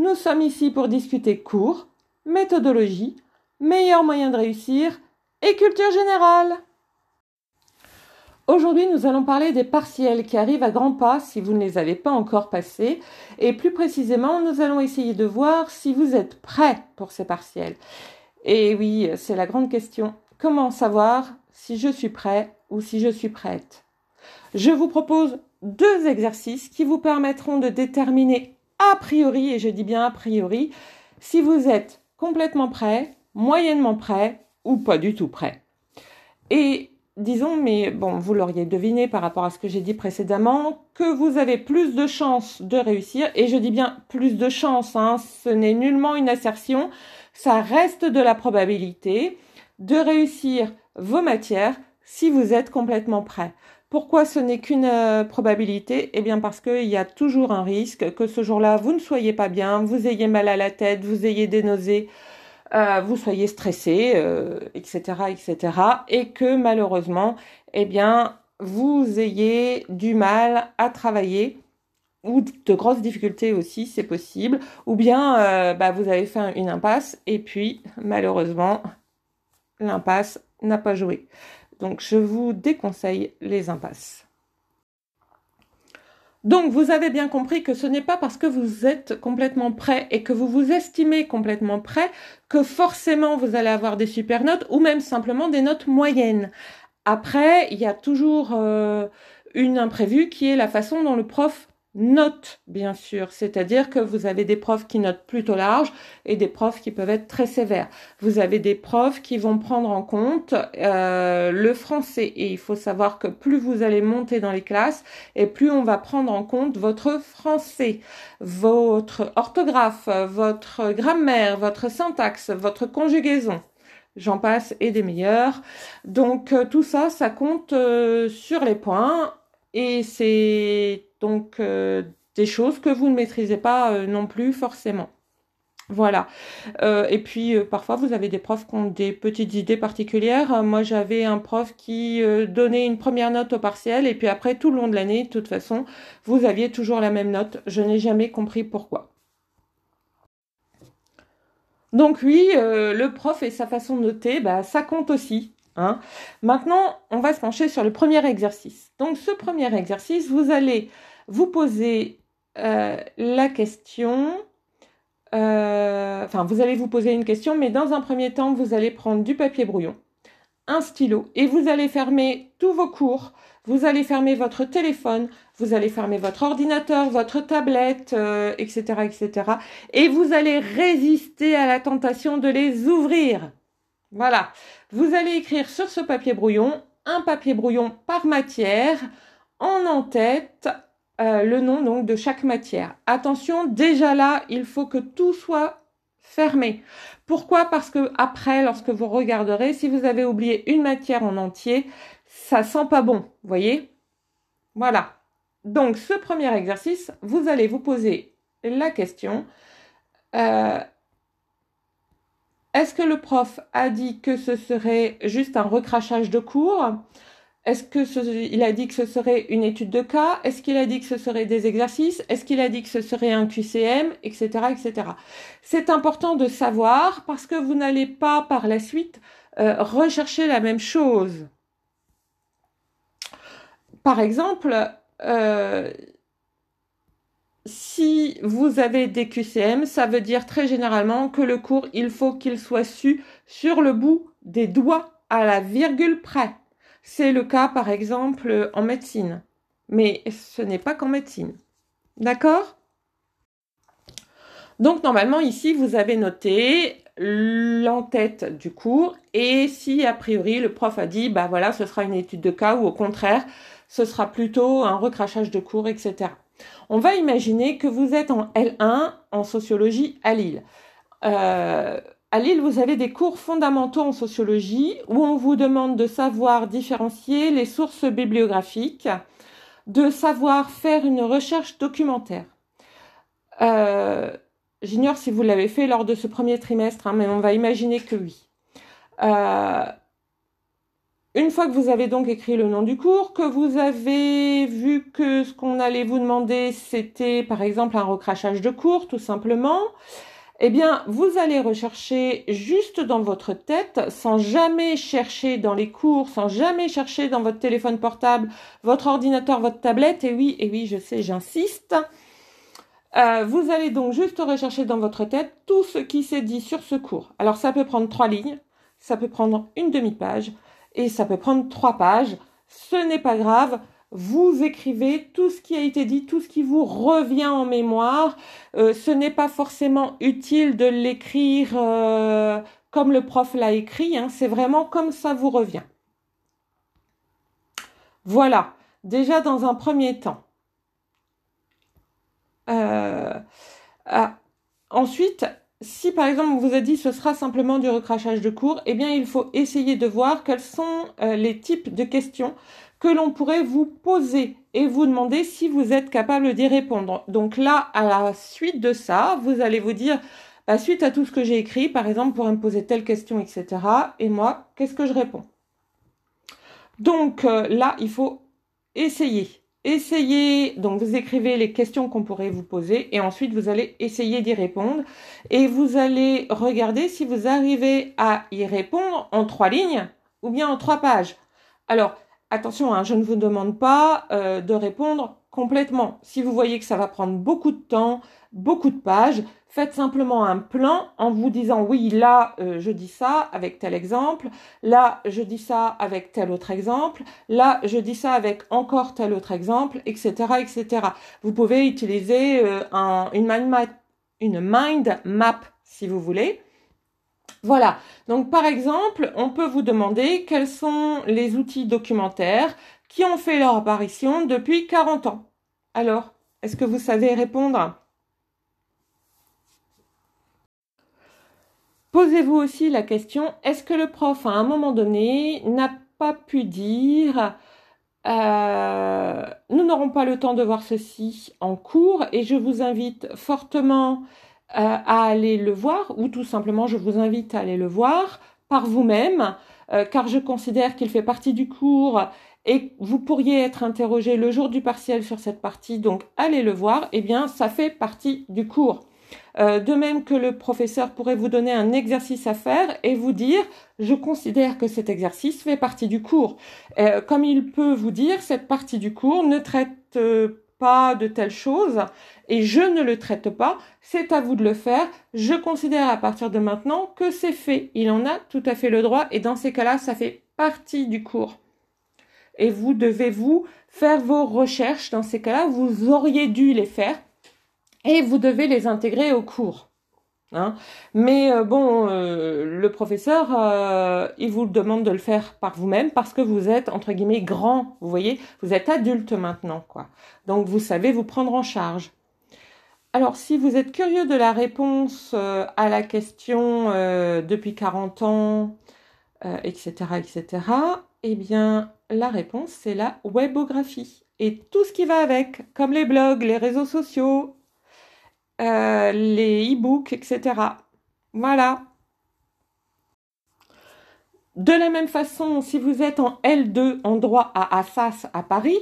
Nous sommes ici pour discuter cours, méthodologie, meilleurs moyens de réussir et culture générale. Aujourd'hui, nous allons parler des partiels qui arrivent à grands pas si vous ne les avez pas encore passés. Et plus précisément, nous allons essayer de voir si vous êtes prêt pour ces partiels. Et oui, c'est la grande question. Comment savoir si je suis prêt ou si je suis prête? Je vous propose deux exercices qui vous permettront de déterminer a priori, et je dis bien a priori, si vous êtes complètement prêt, moyennement prêt ou pas du tout prêt. Et disons, mais bon, vous l'auriez deviné par rapport à ce que j'ai dit précédemment, que vous avez plus de chances de réussir, et je dis bien plus de chances, hein, ce n'est nullement une assertion, ça reste de la probabilité de réussir vos matières si vous êtes complètement prêt. Pourquoi ce n'est qu'une euh, probabilité? Eh bien parce qu'il y a toujours un risque que ce jour-là, vous ne soyez pas bien, vous ayez mal à la tête, vous ayez des nausées, euh, vous soyez stressé, etc., euh, etc., et que malheureusement, eh bien, vous ayez du mal à travailler ou de grosses difficultés aussi, c'est possible, ou bien bah, vous avez fait une impasse et puis malheureusement, l'impasse n'a pas joué. Donc je vous déconseille les impasses. Donc vous avez bien compris que ce n'est pas parce que vous êtes complètement prêt et que vous vous estimez complètement prêt que forcément vous allez avoir des super notes ou même simplement des notes moyennes. Après, il y a toujours euh, une imprévue qui est la façon dont le prof note, bien sûr. C'est-à-dire que vous avez des profs qui notent plutôt large et des profs qui peuvent être très sévères. Vous avez des profs qui vont prendre en compte euh, le français. Et il faut savoir que plus vous allez monter dans les classes et plus on va prendre en compte votre français, votre orthographe, votre grammaire, votre syntaxe, votre conjugaison j'en passe et des meilleurs. Donc euh, tout ça, ça compte euh, sur les points et c'est donc euh, des choses que vous ne maîtrisez pas euh, non plus forcément. Voilà. Euh, et puis parfois vous avez des profs qui ont des petites idées particulières. Moi j'avais un prof qui donnait une première note au partiel et puis après tout le long de l'année, de toute façon, vous aviez toujours la même note. Je n'ai jamais compris pourquoi. Donc oui, le prof et sa façon de noter, bah, ça compte aussi. Hein. Maintenant, on va se pencher sur le premier exercice. Donc ce premier exercice, vous allez vous posez euh, la question, euh, enfin vous allez vous poser une question, mais dans un premier temps, vous allez prendre du papier brouillon, un stylo, et vous allez fermer tous vos cours, vous allez fermer votre téléphone, vous allez fermer votre ordinateur, votre tablette, etc., euh, etc. Et vous allez résister à la tentation de les ouvrir. Voilà. Vous allez écrire sur ce papier brouillon un papier brouillon par matière en en-tête euh, le nom donc de chaque matière. Attention, déjà là, il faut que tout soit fermé. Pourquoi? Parce que après, lorsque vous regarderez, si vous avez oublié une matière en entier, ça sent pas bon, voyez? Voilà. Donc, ce premier exercice, vous allez vous poser la question euh, est-ce que le prof a dit que ce serait juste un recrachage de cours? Est-ce qu'il a dit que ce serait une étude de cas? Est-ce qu'il a dit que ce serait des exercices? Est-ce qu'il a dit que ce serait un QCM Etc. etc. C'est important de savoir parce que vous n'allez pas par la suite euh, rechercher la même chose. Par exemple, euh, si vous avez des QCM, ça veut dire très généralement que le cours, il faut qu'il soit su sur le bout des doigts à la virgule près. C'est le cas, par exemple, en médecine. Mais ce n'est pas qu'en médecine. D'accord? Donc, normalement, ici, vous avez noté l'entête du cours et si, a priori, le prof a dit, bah voilà, ce sera une étude de cas ou au contraire, ce sera plutôt un recrachage de cours, etc. On va imaginer que vous êtes en L1 en sociologie à Lille. Euh, à Lille, vous avez des cours fondamentaux en sociologie où on vous demande de savoir différencier les sources bibliographiques, de savoir faire une recherche documentaire. Euh, J'ignore si vous l'avez fait lors de ce premier trimestre, hein, mais on va imaginer que oui. Euh, une fois que vous avez donc écrit le nom du cours, que vous avez vu que ce qu'on allait vous demander, c'était par exemple un recrachage de cours, tout simplement, eh bien, vous allez rechercher juste dans votre tête, sans jamais chercher dans les cours, sans jamais chercher dans votre téléphone portable, votre ordinateur, votre tablette. Et oui, et oui, je sais, j'insiste. Euh, vous allez donc juste rechercher dans votre tête tout ce qui s'est dit sur ce cours. Alors ça peut prendre trois lignes, ça peut prendre une demi-page et ça peut prendre trois pages. Ce n'est pas grave. Vous écrivez tout ce qui a été dit, tout ce qui vous revient en mémoire. Euh, ce n'est pas forcément utile de l'écrire euh, comme le prof l'a écrit. Hein. C'est vraiment comme ça vous revient. Voilà. Déjà dans un premier temps. Euh, ah, ensuite, si par exemple on vous a dit ce sera simplement du recrachage de cours, eh bien il faut essayer de voir quels sont euh, les types de questions que l'on pourrait vous poser et vous demander si vous êtes capable d'y répondre. Donc là, à la suite de ça, vous allez vous dire, bah, suite à tout ce que j'ai écrit, par exemple, pour me poser telle question, etc. Et moi, qu'est-ce que je réponds? Donc euh, là, il faut essayer. Essayez, donc vous écrivez les questions qu'on pourrait vous poser et ensuite vous allez essayer d'y répondre et vous allez regarder si vous arrivez à y répondre en trois lignes ou bien en trois pages. Alors, attention, hein, je ne vous demande pas euh, de répondre complètement. Si vous voyez que ça va prendre beaucoup de temps, beaucoup de pages, faites simplement un plan en vous disant oui, là, euh, je dis ça avec tel exemple, là, je dis ça avec tel autre exemple, là, je dis ça avec encore tel autre exemple, etc., etc. Vous pouvez utiliser euh, une, mind map, une mind map si vous voulez. Voilà. Donc, par exemple, on peut vous demander quels sont les outils documentaires qui ont fait leur apparition depuis 40 ans. Alors, est-ce que vous savez répondre? Posez-vous aussi la question, est-ce que le prof, à un moment donné, n'a pas pu dire euh, nous n'aurons pas le temps de voir ceci en cours et je vous invite fortement euh, à aller le voir ou tout simplement je vous invite à aller le voir par vous-même euh, car je considère qu'il fait partie du cours et vous pourriez être interrogé le jour du partiel sur cette partie donc allez le voir eh bien ça fait partie du cours. Euh, de même que le professeur pourrait vous donner un exercice à faire et vous dire je considère que cet exercice fait partie du cours. Euh, comme il peut vous dire cette partie du cours ne traite euh, pas de telle chose et je ne le traite pas, c'est à vous de le faire. Je considère à partir de maintenant que c'est fait. Il en a tout à fait le droit et dans ces cas-là, ça fait partie du cours. Et vous devez vous faire vos recherches dans ces cas-là, vous auriez dû les faire et vous devez les intégrer au cours. Hein. Mais euh, bon, euh, le professeur, euh, il vous demande de le faire par vous-même parce que vous êtes entre guillemets grand. Vous voyez, vous êtes adulte maintenant, quoi. Donc vous savez vous prendre en charge. Alors, si vous êtes curieux de la réponse à la question depuis 40 ans, etc., etc., eh bien, la réponse c'est la webographie et tout ce qui va avec, comme les blogs, les réseaux sociaux, euh, les e-books, etc. Voilà. De la même façon, si vous êtes en L2 en droit à Assas à Paris,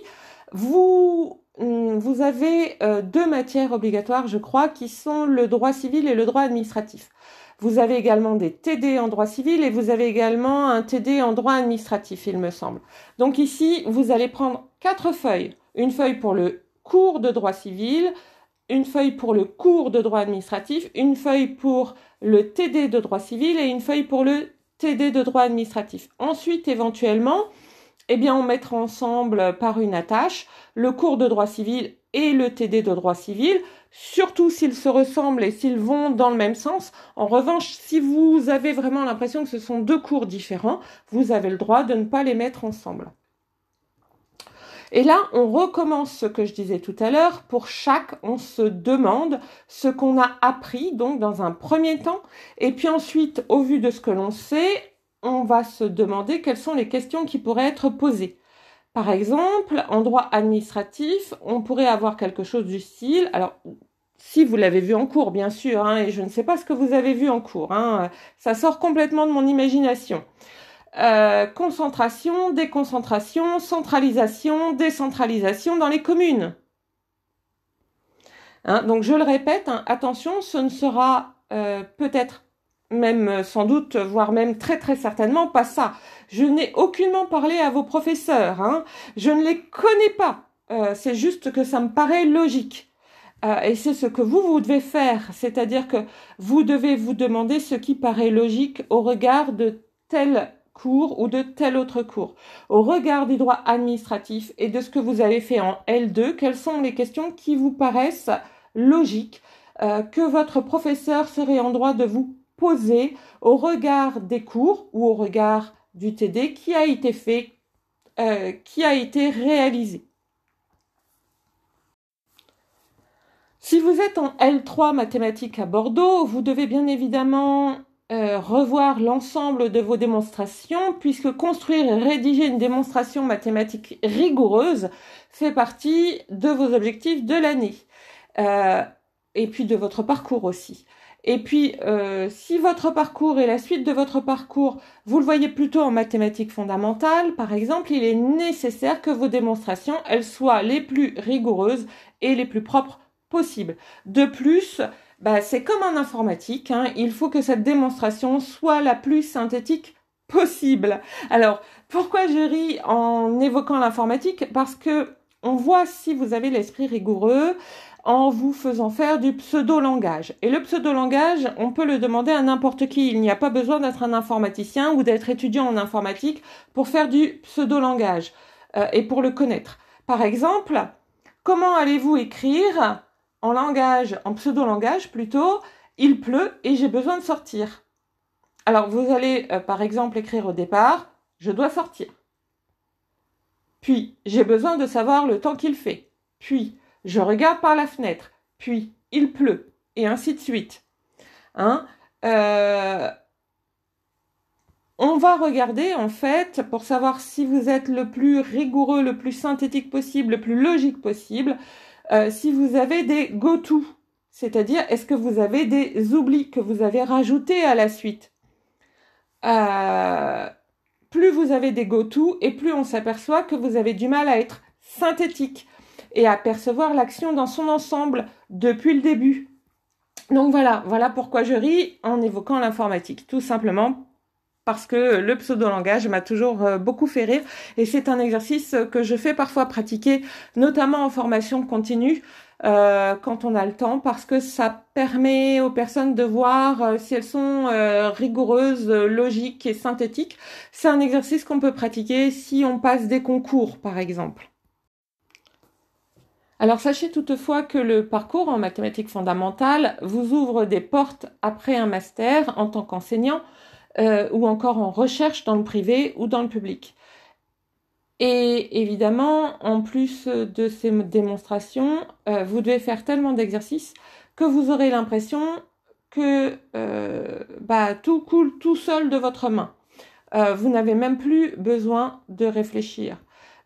vous, hum, vous avez euh, deux matières obligatoires, je crois, qui sont le droit civil et le droit administratif. Vous avez également des TD en droit civil et vous avez également un TD en droit administratif, il me semble. Donc ici, vous allez prendre quatre feuilles. Une feuille pour le cours de droit civil, une feuille pour le cours de droit administratif, une feuille pour le TD de droit civil et une feuille pour le TD de droit administratif. Ensuite, éventuellement, eh bien, on mettra ensemble par une attache le cours de droit civil et le TD de droit civil, surtout s'ils se ressemblent et s'ils vont dans le même sens. En revanche, si vous avez vraiment l'impression que ce sont deux cours différents, vous avez le droit de ne pas les mettre ensemble. Et là, on recommence ce que je disais tout à l'heure. Pour chaque, on se demande ce qu'on a appris, donc dans un premier temps. Et puis ensuite, au vu de ce que l'on sait, on va se demander quelles sont les questions qui pourraient être posées. Par exemple, en droit administratif, on pourrait avoir quelque chose du style, alors si vous l'avez vu en cours, bien sûr, hein, et je ne sais pas ce que vous avez vu en cours, hein, ça sort complètement de mon imagination. Euh, concentration, déconcentration, centralisation, décentralisation dans les communes. Hein, donc je le répète, attention, ce ne sera euh, peut-être même sans doute, voire même très très certainement pas ça. Je n'ai aucunement parlé à vos professeurs, hein. je ne les connais pas. Euh, c'est juste que ça me paraît logique. Euh, et c'est ce que vous, vous devez faire, c'est-à-dire que vous devez vous demander ce qui paraît logique au regard de tel cours ou de tel autre cours. Au regard du droit administratif et de ce que vous avez fait en L2, quelles sont les questions qui vous paraissent logiques euh, que votre professeur serait en droit de vous poser au regard des cours ou au regard du TD qui a été fait, euh, qui a été réalisé. Si vous êtes en L3 mathématiques à Bordeaux, vous devez bien évidemment euh, revoir l'ensemble de vos démonstrations, puisque construire et rédiger une démonstration mathématique rigoureuse fait partie de vos objectifs de l'année, euh, et puis de votre parcours aussi. Et puis, euh, si votre parcours et la suite de votre parcours, vous le voyez plutôt en mathématiques fondamentales, par exemple, il est nécessaire que vos démonstrations, elles soient les plus rigoureuses et les plus propres possibles. De plus, bah, c'est comme en informatique, hein, il faut que cette démonstration soit la plus synthétique possible. Alors, pourquoi je ris en évoquant l'informatique? Parce que on voit si vous avez l'esprit rigoureux, en vous faisant faire du pseudo-langage. Et le pseudo-langage, on peut le demander à n'importe qui. Il n'y a pas besoin d'être un informaticien ou d'être étudiant en informatique pour faire du pseudo-langage euh, et pour le connaître. Par exemple, comment allez-vous écrire en langage, en pseudo-langage plutôt, il pleut et j'ai besoin de sortir. Alors vous allez euh, par exemple écrire au départ, je dois sortir. Puis j'ai besoin de savoir le temps qu'il fait. Puis je regarde par la fenêtre, puis il pleut, et ainsi de suite. Hein euh, on va regarder en fait pour savoir si vous êtes le plus rigoureux, le plus synthétique possible, le plus logique possible, euh, si vous avez des go-to, c'est-à-dire est-ce que vous avez des oublis que vous avez rajoutés à la suite? Euh, plus vous avez des go-to et plus on s'aperçoit que vous avez du mal à être synthétique et à percevoir l'action dans son ensemble depuis le début. Donc voilà, voilà pourquoi je ris en évoquant l'informatique, tout simplement parce que le pseudo-langage m'a toujours euh, beaucoup fait rire et c'est un exercice que je fais parfois pratiquer, notamment en formation continue, euh, quand on a le temps, parce que ça permet aux personnes de voir euh, si elles sont rigoureuses, logiques et synthétiques. C'est un exercice qu'on peut pratiquer si on passe des concours, par exemple. Alors sachez toutefois que le parcours en mathématiques fondamentales vous ouvre des portes après un master en tant qu'enseignant euh, ou encore en recherche dans le privé ou dans le public. Et évidemment, en plus de ces démonstrations, euh, vous devez faire tellement d'exercices que vous aurez l'impression que euh, bah, tout coule tout seul de votre main. vous n'avez même plus besoin de réfléchir.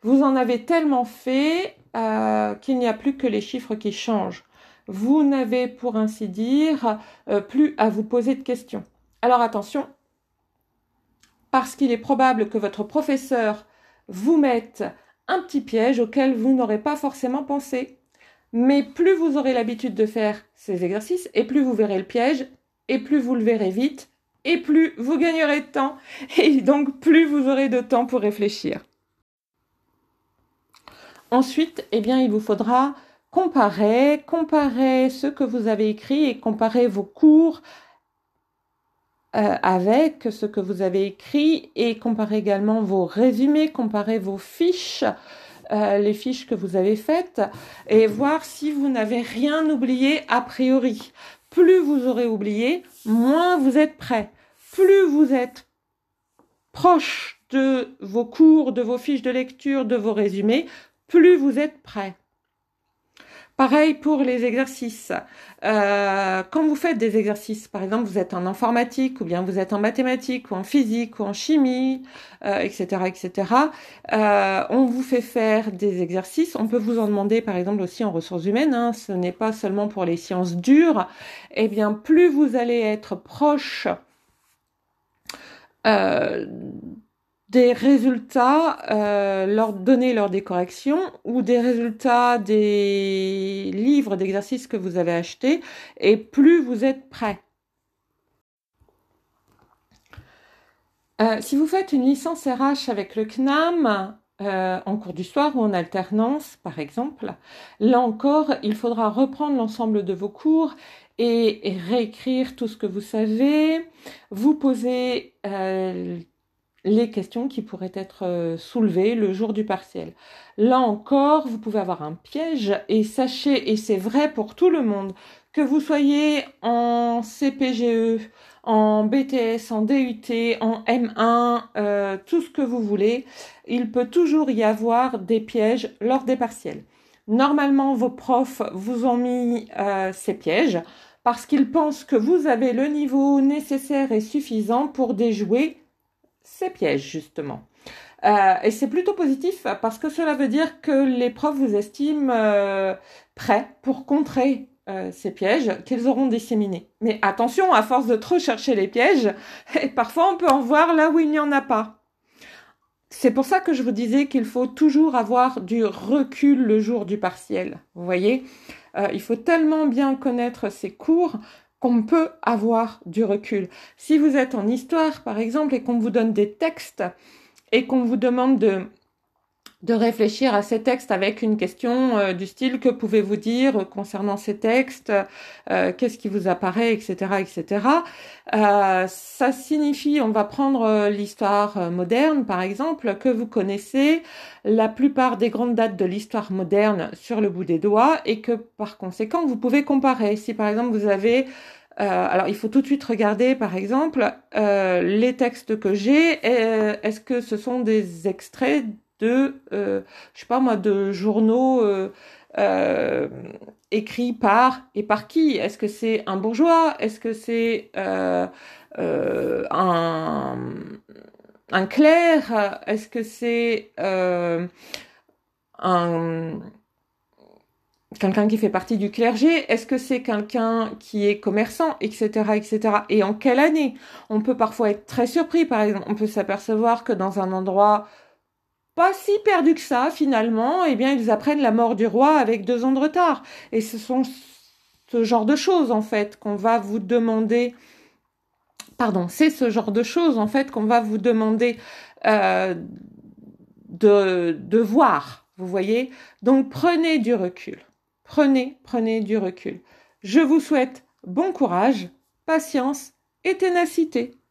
Vous en avez tellement fait euh, qu'il n'y a plus que les chiffres qui changent. Vous n'avez, pour ainsi dire, euh, plus à vous poser de questions. Alors attention, parce qu'il est probable que votre professeur vous mette un petit piège auquel vous n'aurez pas forcément pensé. Mais plus vous aurez l'habitude de faire ces exercices, et plus vous verrez le piège, et plus vous le verrez vite, et plus vous gagnerez de temps, et donc plus vous aurez de temps pour réfléchir. Ensuite, eh bien, il vous faudra comparer, comparer ce que vous avez écrit et comparer vos cours euh, avec ce que vous avez écrit et comparer également vos résumés, comparer vos fiches, euh, les fiches que vous avez faites et voir si vous n'avez rien oublié a priori. Plus vous aurez oublié, moins vous êtes prêt. Plus vous êtes proche de vos cours, de vos fiches de lecture, de vos résumés, plus vous êtes prêt. Pareil pour les exercices. Euh, quand vous faites des exercices, par exemple, vous êtes en informatique, ou bien vous êtes en mathématiques, ou en physique, ou en chimie, etc., euh, etc., euh, on vous fait faire des exercices. On peut vous en demander, par exemple, aussi en ressources humaines. Hein, ce n'est pas seulement pour les sciences dures. Eh bien, plus vous allez être proche des résultats euh, leur donner lors des corrections ou des résultats des livres d'exercices que vous avez achetés et plus vous êtes prêt. Euh, si vous faites une licence RH avec le CNAM euh, en cours du soir ou en alternance, par exemple, là encore, il faudra reprendre l'ensemble de vos cours et, réécrire tout ce que vous savez, vous poser les questions qui pourraient être euh, soulevées le jour du partiel. Là encore, vous pouvez avoir un piège et sachez, et c'est vrai pour tout le monde, que vous soyez en CPGE, en BTS, en DUT, en M1, euh, tout ce que vous voulez, il peut toujours y avoir des pièges lors des partiels. Normalement, vos profs vous ont mis euh, ces pièges parce qu'ils pensent que vous avez le niveau nécessaire et suffisant pour déjouer ces pièges, justement. Euh, et c'est plutôt positif parce que cela veut dire que les profs vous estiment euh, prêts pour contrer euh, ces pièges qu'ils auront disséminés. Mais attention, à force de trop chercher les pièges, parfois on peut en voir là où il n'y en a pas. C'est pour ça que je vous disais qu'il faut toujours avoir du recul le jour du partiel. Vous voyez, il faut tellement bien connaître ses cours qu'on peut avoir du recul. Si vous êtes en histoire, par exemple, et qu'on vous donne des textes et qu'on vous demande de de réfléchir à ces textes avec une question euh, du style que pouvez-vous dire concernant ces textes, euh, qu'est-ce qui vous apparaît, etc., etc. Euh, ça signifie, on va prendre l'histoire moderne par exemple, que vous connaissez la plupart des grandes dates de l'histoire moderne sur le bout des doigts et que par conséquent vous pouvez comparer. Si par exemple vous avez alors, il faut tout de suite regarder, par exemple, les textes que j'ai. Est-ce que ce sont des extraits de, euh, je sais pas moi, de journaux euh, euh, écrits par et par qui? Est-ce que c'est un bourgeois? Est-ce que c'est un, un clerc? Est-ce que c'est un quelqu'un qui fait partie du clergé? Est-ce que c'est quelqu'un qui est commerçant, etc., etc. Et en quelle année? On peut parfois être très surpris, par exemple, on peut s'apercevoir que dans un endroit pas si perdu que ça finalement, eh bien ils apprennent la mort du roi avec deux ans de retard. Et ce sont ce genre de choses en fait qu'on va vous demander. Pardon, c'est ce genre de choses en fait qu'on va vous demander euh, de, de voir. Vous voyez Donc prenez du recul. Prenez, prenez du recul. Je vous souhaite bon courage, patience et ténacité.